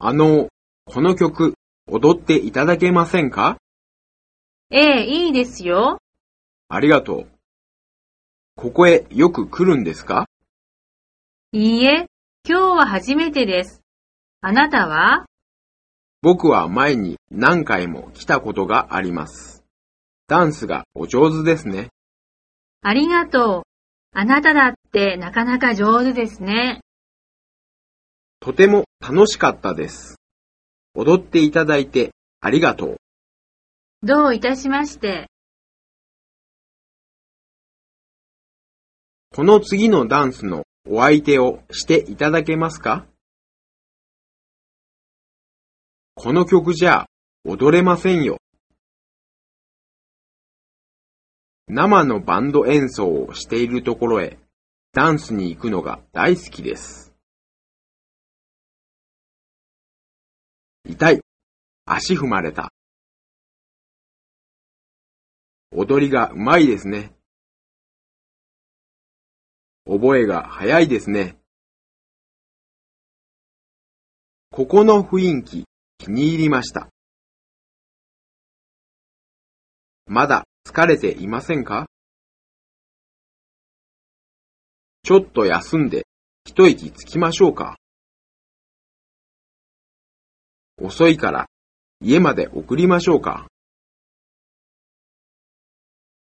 あの、この曲、踊っていただけませんか？ええ、いいですよ。ありがとう。ここへよく来るんですか？いいえ、今日は初めてです。あなたは？僕は前に何回も来たことがあります。ダンスがお上手ですね。ありがとう。あなただってなかなか上手ですね。とても楽しかったです。踊っていただいてありがとう。どういたしまして。この次のダンスのお相手をしていただけますか？この曲じゃ踊れませんよ。生のバンド演奏をしているところへダンスに行くのが大好きです。痛い。足踏まれた。踊りがうまいですね。覚えが早いですね。ここの雰囲気気に入りました。まだ疲れていませんか？ちょっと休んで一息つきましょうか。遅いから家まで送りましょうか。